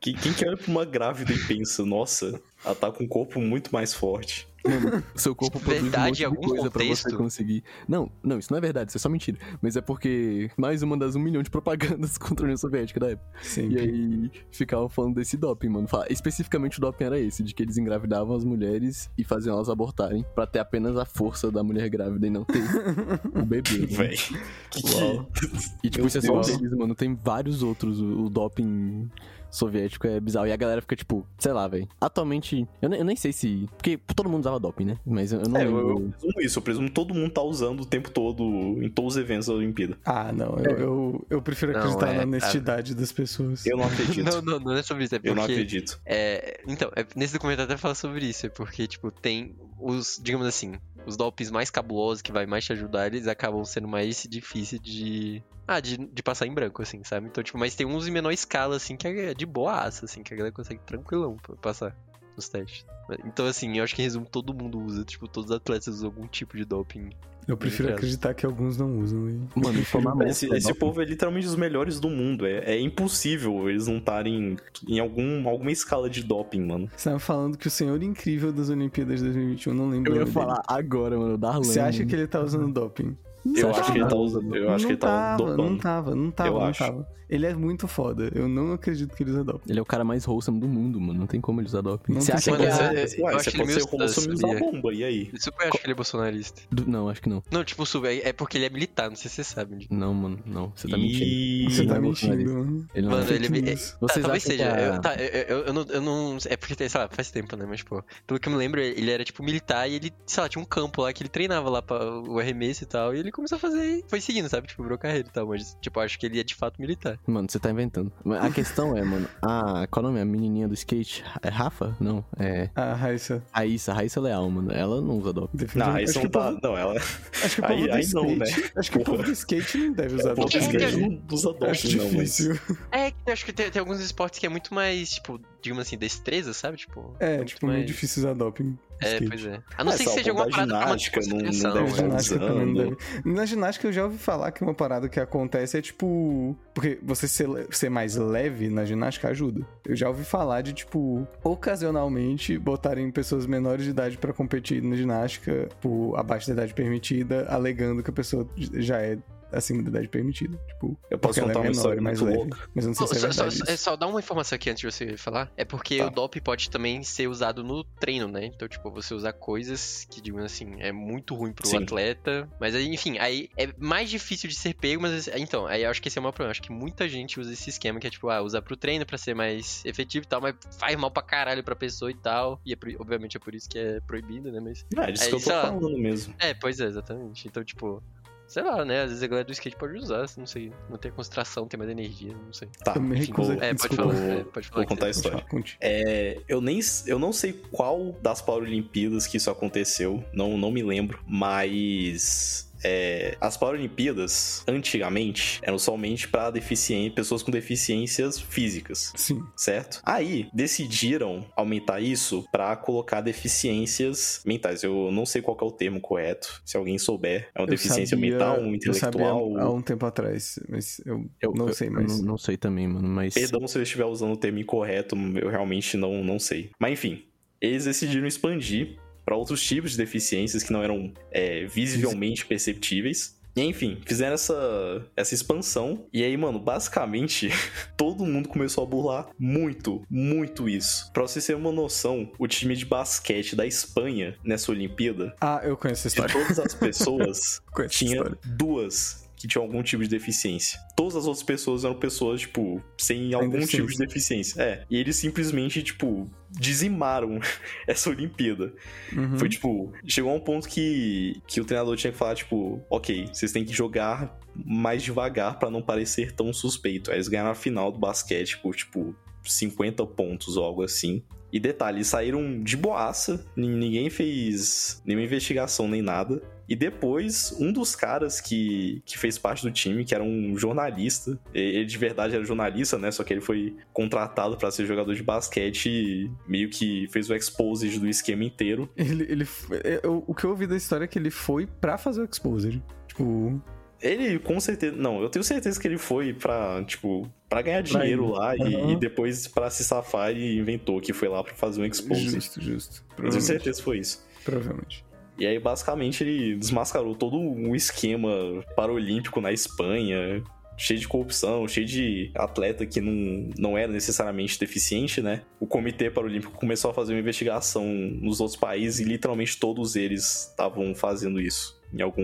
Quem, quem que olha pra uma grávida e pensa, nossa, ela tá com um corpo muito mais forte. Mano, seu corpo produz Verdade, um monte de coisa pra você contexto. conseguir. Não, não, isso não é verdade, isso é só mentira. Mas é porque mais uma das um milhão de propagandas contra a União Soviética da época. Sim. E aí ficavam falando desse doping, mano. Fala- Especificamente o doping era esse, de que eles engravidavam as mulheres e faziam elas abortarem pra ter apenas a força da mulher grávida e não ter o bebê. né? Véi. Que. E tipo, Meu isso é só um deles, mano. Tem vários outros. O, o doping soviético é bizarro. E a galera fica tipo, sei lá, velho. Atualmente, eu, nem- eu nem sei se. Porque todo mundo usava doping, né? Mas eu, eu não É, eu, lembro. eu presumo isso, eu presumo que todo mundo tá usando o tempo todo em todos os eventos da Olimpíada. Ah, não. Eu, eu, eu prefiro Não, acreditar é- na honestidade das pessoas. Eu não acredito. Não, não, não é sobre isso, é porque... eu não acredito. É, então, é- nesse documentário até fala sobre isso, é porque, tipo, tem os, digamos assim, os dopes mais cabulosos que vai mais te ajudar, eles acabam sendo mais difíceis de. Ah, de, de passar em branco, assim, sabe? Então, tipo, mas tem uns em menor escala, assim, que é de boaça, assim, que a galera consegue tranquilão passar nos testes. Então, assim, eu acho que em resumo todo mundo usa, tipo, todos os atletas usam algum tipo de doping. Eu prefiro acreditar que alguns não usam. hein? Mano, Esse, esse doping. povo é literalmente os melhores do mundo. É, é impossível eles não estarem em algum, alguma escala de doping, mano. Você tava falando que o senhor incrível das Olimpíadas de 2021, não lembro Eu ia falar agora, mano, o Darlan. Você acha mano. que ele tá usando doping? Eu acho que ele tá usando. Eu acho que ele tá tava, dopando. não tava, não tava, Eu não acho. tava. Ele é muito foda. Eu não acredito que ele usa doping. Ele é o cara mais wholesome do mundo, mano. Não tem como ele usar. Não Você acha que Mano, é- Ué, eu você acho ele meio e bomba, e aí? Eu super acho que ele é bolsonarista. Não, acho que não. Não, tipo, é é porque ele é militar, não sei se você sabe. Não, mano, não. Você tá mentindo. Você tá é mentindo, mano. Ele não Mano, é. Fake ele-. Tá, Vocês talvez acham que seja. tá, eu, não, eu não. É porque, sei lá, faz tempo, né? Mas, pô, pelo que eu me lembro, ele era, tipo, militar e ele, sei lá, tinha um campo lá que ele treinava lá pra o arremesso e tal. E ele começou a fazer e foi seguindo, sabe? Tipo, virou carreira e tal. Mas, tipo, acho que ele é de fato militar. Mano, você tá inventando. A questão é, mano, a. Qual é o nome? A menininha do skate? É Rafa? Não, é. A Raíssa, Raíssa, Raíssa Leal, mano. Ela não usa doping. Não, acho, não tá. Não, ela. acho que o Aí- povo do aí não, skate. né? Acho que o povo do skate não deve usar O povo do É, skate é, não usa Acho doping, não, mas. É, acho que tem, tem alguns esportes que é muito mais, tipo, digamos assim, destreza, sabe? Tipo. É, muito tipo, meio difícil usar doping. É, skate. pois é. A não É, ser que seja alguma da parada pra manter ginástica, não- não concentração, deve é. ginástica também deve. Na ginástica eu já ouvi falar que uma parada que acontece é tipo. Porque você ser, ser mais leve na ginástica ajuda. Eu já ouvi falar de, tipo, ocasionalmente botarem pessoas menores de idade pra competir na ginástica, por abaixo da idade permitida, alegando que a pessoa já é acima da idade permitida. Tipo, Eu posso porque ela contar é uma menor, história é mais leve. louca. Mas eu não sei Só, se é só- verdade. só- é isso. só dar uma informação aqui antes de você falar. É porque Tá. o DOP pode também ser usado no treino, né? Então, tipo, você usar coisas que, digamos assim, é muito ruim pro Sim. atleta. Mas aí, enfim, aí é mais difícil de ser pego, mas então, aí eu acho que esse é o maior problema. Acho que muita gente usa esse esquema que é tipo, ah, usar pro treino pra ser mais efetivo e tal, mas faz mal pra caralho pra pessoa e tal. E é obviamente é por isso que é proibido, né? Mas. Não, é disso Aí, que eu tô lá. falando mesmo. É, pois é, exatamente. Então, tipo. Sei lá, né? Às vezes a galera do skate pode usar, não sei. Não tem concentração, tem mais energia, não sei. Tá, Eu me recuso É, pode falar. É, pode falar vou contar a história. É, eu nem eu não sei qual das Paralimpíadas que isso aconteceu, não, não me lembro, mas é, as Paralimpíadas antigamente eram somente para deficientes, pessoas com deficiências físicas. Sim. Certo? Aí decidiram aumentar isso pra colocar deficiências mentais. Eu não sei qual que é o termo correto. Se alguém souber, é uma Eu deficiência sabia- mental, um Eu intelectual. sabia há um tempo atrás, mas eu, Eu não eu- sei eu mais. não, não sei também, mano, mas. Perdão se eu estiver usando o termo incorreto, eu realmente não, não sei. Mas enfim, eles decidiram expandir para outros tipos de deficiências que não eram é, visivelmente perceptíveis. E enfim, fizeram essa, essa expansão. E aí, mano, basicamente, todo mundo começou a burlar muito, muito isso. Pra você ter uma noção, o time de basquete da Espanha nessa Olimpíada, Ah, eu conheço essa de história. todas as pessoas, tinha duas que tinham algum tipo de deficiência. Todas as outras pessoas eram pessoas, tipo, sem algum tipo de deficiência. É. E eles simplesmente, tipo, dizimaram essa Olimpíada. Uhum. Foi tipo, chegou a um ponto que, que o treinador tinha que falar, tipo, ok, vocês têm que jogar mais devagar pra não parecer tão suspeito. Aí eles ganharam a final do basquete por, tipo, 50 pontos ou algo assim. E detalhe, saíram de boaça, nin- ninguém fez nenhuma investigação nem nada. E depois, um dos caras que, que fez parte do time, que era um jornalista, ele de verdade era jornalista, né? Só que ele foi contratado pra ser jogador de basquete e meio que fez o exposed do esquema inteiro. Ele, ele, eu- o que eu ouvi da história é que ele foi pra fazer o Exposed. Tipo, Ele, com certeza. Não, eu tenho certeza que ele foi pra, tipo, pra ganhar dinheiro ir. lá e, Aham. e depois pra se safar e inventou que foi lá pra fazer um expose. justo, justo. Eu tenho certeza que foi isso. Provavelmente. E aí, basicamente, ele desmascarou todo um esquema paralímpico na Espanha, cheio de corrupção, cheio de atleta que não, não era necessariamente deficiente, né? O Comitê Paralímpico começou a fazer uma investigação nos outros países e literalmente todos eles estavam fazendo isso. Em algum,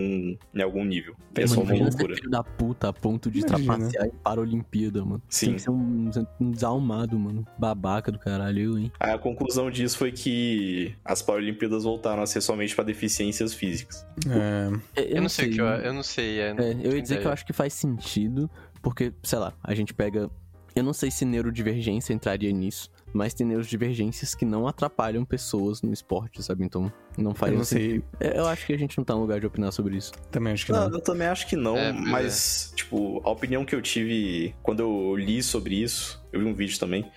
em algum nível. É só uma loucura. filho da puta a ponto de Imagina. trapacear em Paralimpíada, mano. Sim. Tem que ser um, um desalmado, mano. Babaca do caralho, eu, hein? Aí a conclusão disso foi que as Paralimpíadas voltaram a ser somente para deficiências físicas. É, Eu, não sei o que eu, mano. eu não sei. É, É, eu ia dizer que eu ideia. acho que faz sentido, porque, sei lá, a gente pega. Eu não sei se neurodivergência entraria nisso, mas tem neurodivergências que não atrapalham pessoas no esporte, sabe? Então, não faz eu não sentido. sei. É, Eu acho que a gente não tá no lugar de opinar sobre isso. Também acho que Não, não. eu também acho que não, É, mas, tipo, a opinião que eu tive quando eu li sobre isso, eu vi um vídeo também,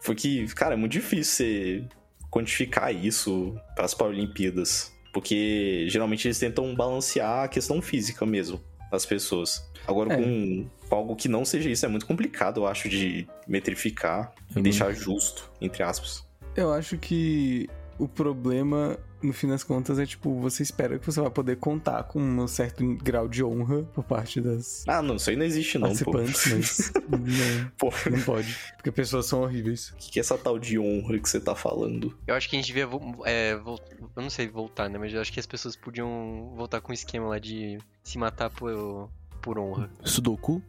foi que, cara, é muito difícil você quantificar isso para as Paralimpíadas. Porque geralmente eles tentam balancear a questão física mesmo das pessoas. Agora, É. com, algo que não seja isso, é muito complicado, eu acho, de metrificar e deixar justo, entre aspas. Eu acho que o problema, no fim das contas, é tipo, você espera que você vai poder contar com um certo grau de honra por parte das Ah, não, isso aí não existe não, pô. participantes, mas não, Pô, não pode. Porque pessoas são horríveis. o que que é essa tal de honra que você tá falando? Eu acho que a gente devia. É, eu não sei voltar, né? Mas eu acho que as pessoas podiam voltar com o esquema lá de se matar por, por honra. Sudoku?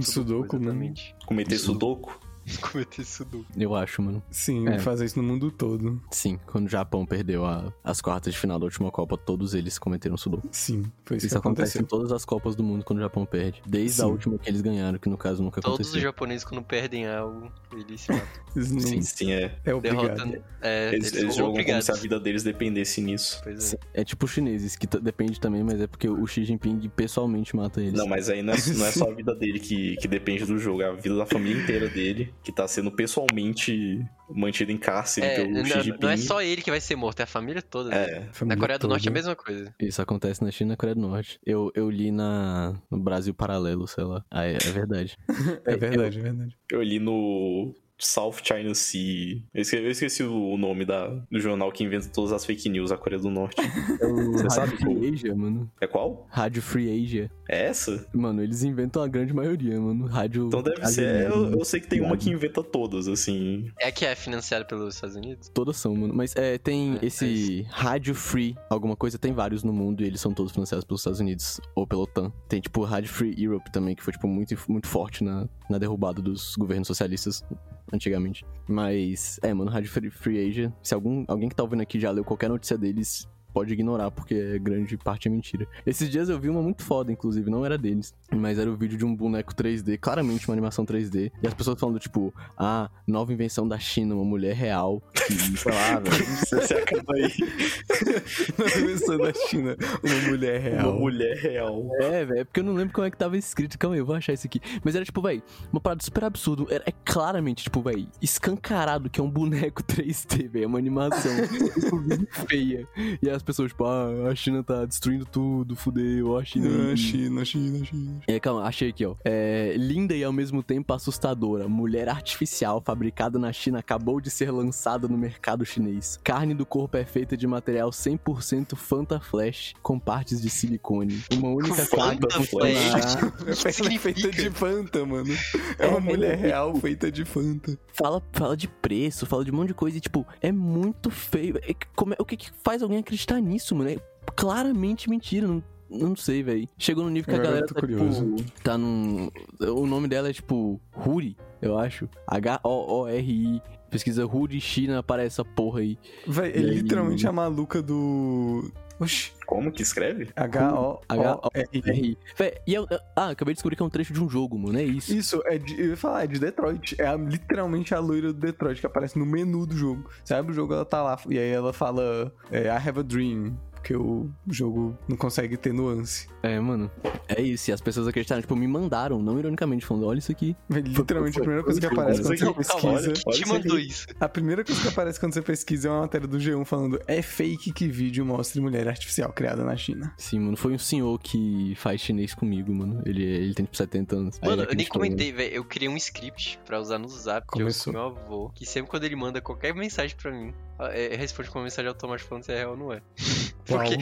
Sudoku, mano. Exatamente. Cometer sudoku? Cometer sudoku. Eu acho, mano. Sim, É. fazer isso no mundo todo. Sim, quando o Japão perdeu a- as quartas de final da última Copa, todos eles cometeram Sudoku. Sim, foi isso, Isso que acontece aconteceu. em todas as Copas do Mundo quando o Japão perde. Desde a Sim. última que eles ganharam, que no caso nunca Todos os aconteceu. japoneses, quando perdem algo, eles se matam. Eles não- Sim. Sim, é. É obrigado. É, Eles, eles, eles jogam obrigados. como se a vida deles dependesse nisso. Pois é. Sim, É tipo os chineses, que depende também, mas é porque o Xi Jinping pessoalmente mata eles. Não, mas aí não é, não é só a vida dele que, que depende do jogo, é a vida da família inteira dele, que tá sendo pessoalmente mantido em cárcere É, pelo Xi não, Jinping. não é só ele que vai ser morto, é a família toda. né? É, Na Família Coreia do Norte é a mesma coisa. Isso acontece na China e na Coreia do Norte. Eu, eu li na, no Brasil Paralelo, sei lá. Ah, é, é verdade. É verdade, é verdade. eu li no South China Sea. Eu esqueci, eu esqueci o nome da, do jornal que inventa todas as fake news da Coreia do Norte. É o Você Rádio sabe Free qual? Asia, mano. É qual? Rádio Free Asia. É essa? Mano, eles inventam a grande maioria, mano. Rádio. Então deve Rádio ser. Eu, Livre, eu sei que tem uma que inventa todas, assim. É que é financiada pelos Estados Unidos? Todas são, mano. Mas é, tem É, esse Rádio Free, alguma coisa, tem vários no mundo e eles são todos financiados pelos Estados Unidos ou pela OTAN. Tem, tipo, Rádio Free Europe também, que foi, tipo, muito, muito forte na, na derrubada dos governos socialistas antigamente. Mas, é, mano, Rádio Free, Free Asia, se algum, alguém que tá ouvindo aqui já leu qualquer notícia deles, pode ignorar, porque é grande parte é mentira. Esses dias eu vi uma muito foda, inclusive, não era deles, mas era o vídeo de um boneco 3D, claramente uma animação 3D, e as pessoas falando, tipo, ah, nova invenção da China, uma mulher real, que, sei lá, velho. Você acaba aí. Na invenção da China, uma mulher real. Uma mulher real. É, velho, é porque eu não lembro como é que tava escrito. Calma aí, eu vou achar isso aqui. Mas era tipo, velho, uma parada super absurda. Era, é claramente, tipo, velho, escancarado que é um boneco 3D, velho. É uma animação inclusive feia. E as as pessoas, tipo, ah, a China tá destruindo tudo, fudeu, a China. Ah, China, China, China. É, calma, achei aqui, ó. É, linda e ao mesmo tempo assustadora. Mulher artificial fabricada na China acabou de ser lançada no mercado chinês. Carne do corpo é feita de material 100% Fanta Flash com partes de silicone. Uma única Fanta carga Flash? funcionará. É feita de Fanta, mano. É uma mulher real feita de Fanta. Fala, fala de preço, fala de um monte de coisa e, tipo, é muito feio. É como é- o que, que faz alguém acreditar nisso, mano? É claramente mentira. Não, não sei, velho. Chegou no nível que a galera tá, curioso. tipo, tá num. O nome dela é tipo Huri, eu acho. H-O-O-R-I. Pesquisa Huri China, aparece essa porra aí. Véi, é E aí? literalmente a maluca do. Oxi. Como que escreve? H-O-R-I. H-O-R-I. Véi, e eu, ah, acabei de descobrir que é um trecho de um jogo, mano. É isso. Isso, é de, eu ia falar, é de Detroit. É a- literalmente a loira do Detroit que aparece no menu do jogo. Você abre o jogo, ela tá lá. E aí ela fala, é, I have a dream. Porque o jogo não consegue ter nuance. É, mano. É isso. E as pessoas acreditaram, tipo, me mandaram, não ironicamente, falando: olha isso aqui. Literalmente, foi- a primeira coisa que aparece quando você pesquisa. te mandou isso? A primeira coisa que aparece quando você pesquisa é uma matéria do G1 falando é fake que vídeo mostre mulher artificial criada na China. Sim, mano. Foi um senhor que faz chinês comigo, mano. Ele, ele tem tipo 70 anos. Mano, eu nem comentei, velho. Eu criei um script pra usar no zap que eu Começou. meu avô. Que sempre quando ele manda qualquer mensagem pra mim, é, responde com uma mensagem automática falando se é real ou não é. Porque.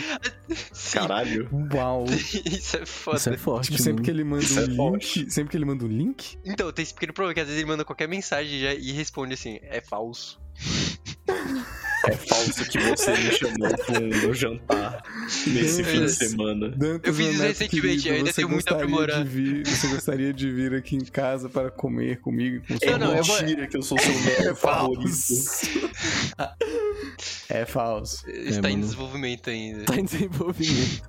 Sim, Caralho. Uau! isso é foda. Isso é forte, Tipo, sempre que ele manda Isso é um link, forte. sempre que ele manda um link, Então, tem esse pequeno problema que às vezes ele manda qualquer mensagem já, e responde assim, é falso. É falso que você me chamou pra um jantar nesse fim de semana. Dantas, Eu fiz meu isso recentemente, querido, eu ainda tenho muito a aprimorar. vir, Você gostaria de vir aqui em casa para comer comigo e com É Eu não, eu vou- mentira que eu sou seu neto favorito. É falso. Está em mano. desenvolvimento ainda. Tá em desenvolvimento.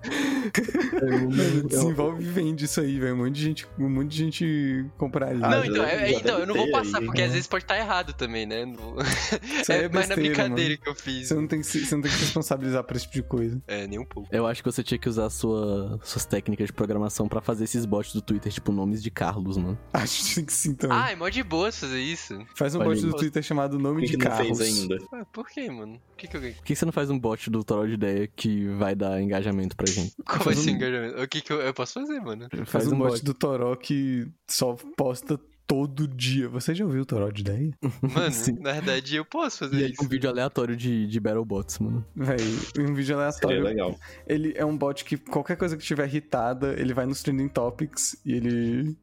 Mano, desenvolve e vende isso aí, velho. Um monte de gente, um monte de gente compraria. Ah, Não, já- então, é- então, eu não vou passar, aí, porque né? às vezes pode estar errado também, né? Não vou- Isso aí É, mais na brincadeira mano. que eu fiz. Você não, tem que se, você não tem que se responsabilizar por esse tipo de coisa. É, nem um pouco. Eu acho que você tinha que usar sua, suas técnicas de programação pra fazer esses bots do Twitter, tipo nomes de Carlos, mano. Acho que sim também. Ah, é mó de boa fazer isso. Faz um olha bot aí. do Twitter chamado Nome de que não Carlos. fez ainda? Ué, por que, mano? Por que que? Por que você não faz um bot do Toró de Ideia que vai dar engajamento pra gente? Qual vai Faz ser o um- engajamento? O que que eu, eu posso fazer, mano? Faz um bot do Toró que só posta todo dia. Você já ouviu o Toró de ideia? Mano, Sim. na verdade eu posso fazer E aí, isso. um vídeo aleatório de, de Battlebots, mano. Véi, um vídeo Seria aleatório. legal. Ele é um bot que qualquer coisa que estiver irritada, ele vai nos trending topics e ele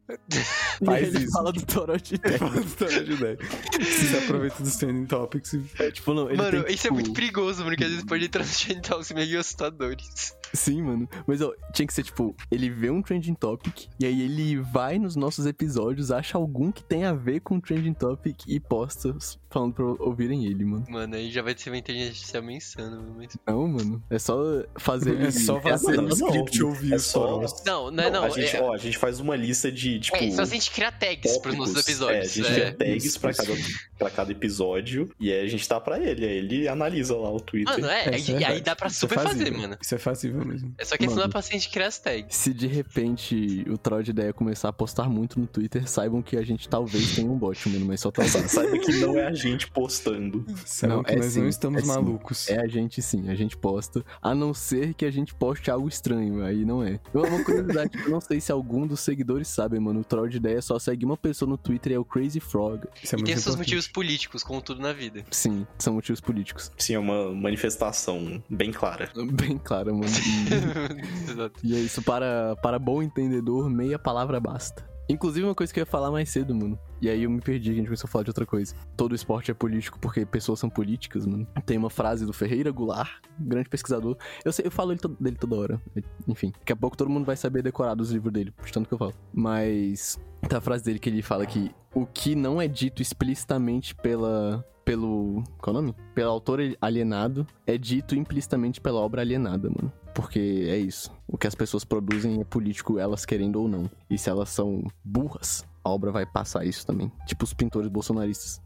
E Faz ele isso. fala do Toró de Ideia. fala o Toró de ideia. Você aproveita dos trending topics e É, tipo, não, ele Mano, tem, isso é tipo- muito perigoso, mano, que às vezes pode entrar nos trend talks meio assustadores. Sim, mano. Mas ó, tinha que ser tipo, ele vê um trending topic e aí ele vai nos nossos episódios, acha algum que tem a ver com o trending topic e posta falando pra ouvirem ele, mano. Mano, aí já vai ser uma inteligência artificial pensando, mas... Não, mano. É só fazer ele. é só fazer um não. script ouvir É só-. Não, não, não. a, gente, é, ó, a gente faz uma lista de, tipo... é, só se a gente criar tags pros nossos tópicos. episódios. É, a gente é. cria tags pra cada, pra cada episódio e aí a gente dá pra ele. Aí ele analisa lá o Twitter. Mano, é, É, isso é e aí verdade. dá pra é super fazer, mano. Isso é mesmo. É só questão Mano. da paciente criar as tags. Se de repente o troll de ideia começar a postar muito no Twitter, saibam que a gente talvez tenha um bot, mano, mas só talvez. Saiba que não é a gente postando. Não, que é nós não sim, estamos é sim. malucos? É a gente sim, a gente posta. A não ser que a gente poste algo estranho, aí não é. Uma curiosidade, eu não sei se algum dos seguidores sabem, mano. O troll de ideia só segue uma pessoa no Twitter e é o Crazy Frog. Isso é E muito tem seus motivos políticos, como tudo na vida. Sim, são motivos políticos. Sim, é uma manifestação bem clara. Bem claro, mano. E, e é isso, para, para bom entendedor, meia palavra basta. Inclusive, uma coisa que eu ia falar mais cedo, mano. E aí eu me perdi, a gente começou a falar de outra coisa. Todo esporte é político porque pessoas são políticas, mano. Tem uma frase do Ferreira Goulart, grande pesquisador. Eu sei, eu falo ele dele toda hora. Enfim, daqui a pouco todo mundo vai saber decorar dos livros dele, de tanto que eu falo. Mas tem a frase dele que ele fala que o que não é dito explicitamente pela. Pelo. Qual é o nome? Pelo autor alienado é dito implicitamente pela obra alienada, mano. Porque é isso. O que as pessoas produzem é político, elas querendo ou não. E se elas são burras, a obra vai passar isso também. Tipo os pintores bolsonaristas.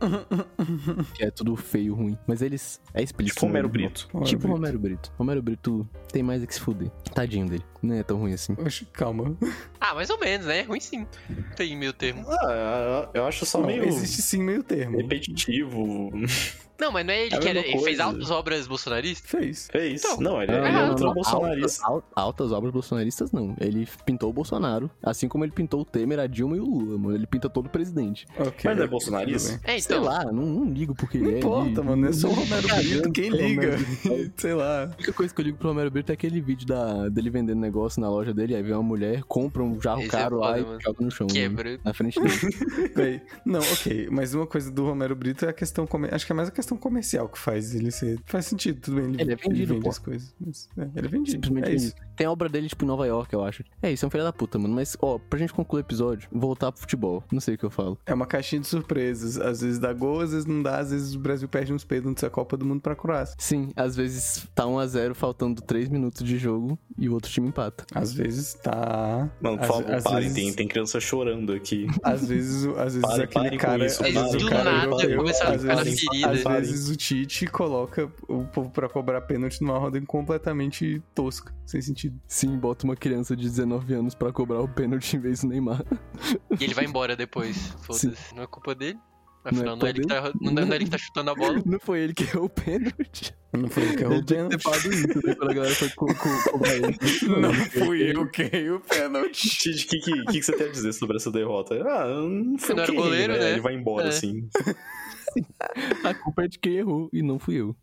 que é tudo feio, ruim. Mas eles. É explícito. Tipo Romero né? Brito. Romero Tipo Brito. Romero Brito. Romero Brito tem mais é que se fuder. Tadinho dele. Não é tão ruim assim. Oxe, calma. Ah, mais ou menos, né? É ruim sim. Tem meio termo. Ah, eu acho só Não, meio Existe sim meio termo. repetitivo. Não, mas não é ele É que era, ele fez altas obras bolsonaristas? Fez. Fez. Então, não, ele, Não, ele é não, ultra não, bolsonarista. Altas, al- altas obras bolsonaristas, não. Ele pintou o Bolsonaro, assim como ele pintou o Temer, a Dilma e o Lula, mano. Ele pinta todo o presidente. Ok. Mas não é bolsonarista? É, Sei então. lá, não, não ligo porque Não ele é. importa, ele- mano. É só o Romero Brito. Quem liga? Sei lá. A única coisa que eu ligo pro Romero Brito é aquele vídeo da, dele vendendo negócio na loja dele, aí vem uma mulher, compra um jarro Esse é caro lá foda, e mano. joga no chão. né, Quebra. Na frente dele. Não, ok. Mas uma coisa do Romero Brito é a questão. Acho que é mais a questão comercial que faz ele ser. Faz sentido, tudo bem. Ele, Ele é vendido, vende pô. as coisas. Mas, é, ele é vendido. Simplesmente é isso. Tem a obra dele, tipo, em Nova York, eu acho. É isso, é um filho da puta, mano. Mas, ó, pra gente concluir o episódio, voltar pro futebol. Não sei o que eu falo. É uma caixinha de surpresas. Às vezes dá gol, às vezes não dá. Às vezes o Brasil perde uns peidos antes da Copa do Mundo pra Croácia. Sim, às vezes tá 1x0 faltando 3 minutos de jogo e o outro time empata. Às vezes tá. Mano, por favor, parem, vezes, tem, tem criança chorando aqui. Às vezes, o- às vezes Parem, aquele parem com cara. isso, às vezes o Do cara nada, igual eu, às a ficar vezes, ferida. às vezes o Tite coloca o povo pra cobrar pênalti numa roda completamente tosca, sem sentido. Sim, bota uma criança de 19 anos pra cobrar o pênalti em vez do Neymar. E ele vai embora depois. Foda-se. Não é culpa dele. Afinal, não, Não é é ele tá, não, não é ele que tá chutando a bola. Não foi ele que errou o pênalti. Não foi ele que errou Ele o tinha que pênalti. ter falado isso, né? Quando a galera foi co co cobrar ele. Não fui eu que errei o pênalti. Tite, o que, que, que, você tem a dizer sobre essa derrota? Ah, não foi Não era que errei, goleiro, né? Ele vai embora, É. assim. A culpa é de quem errou e não fui eu.